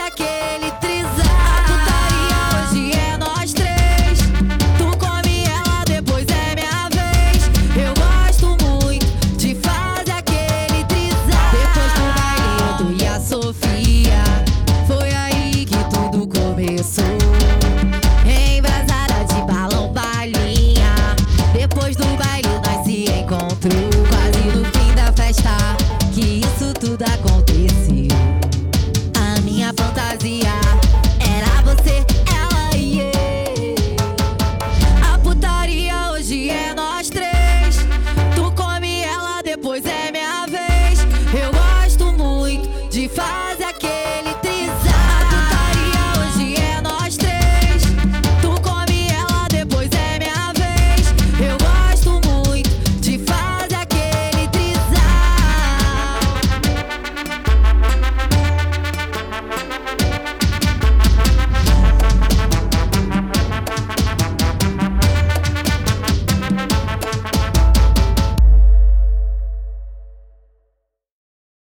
aquele trisal. Tá hoje é nós três. Tu come ela, depois é minha vez. Eu gosto muito de fazer aquele trisal. Depois do baile eu e a Sofia. Foi aí que tudo começou. Embrasada de balão balinha. Depois do baile nós se encontramos Quase no fim da festa que isso tudo aconteceu.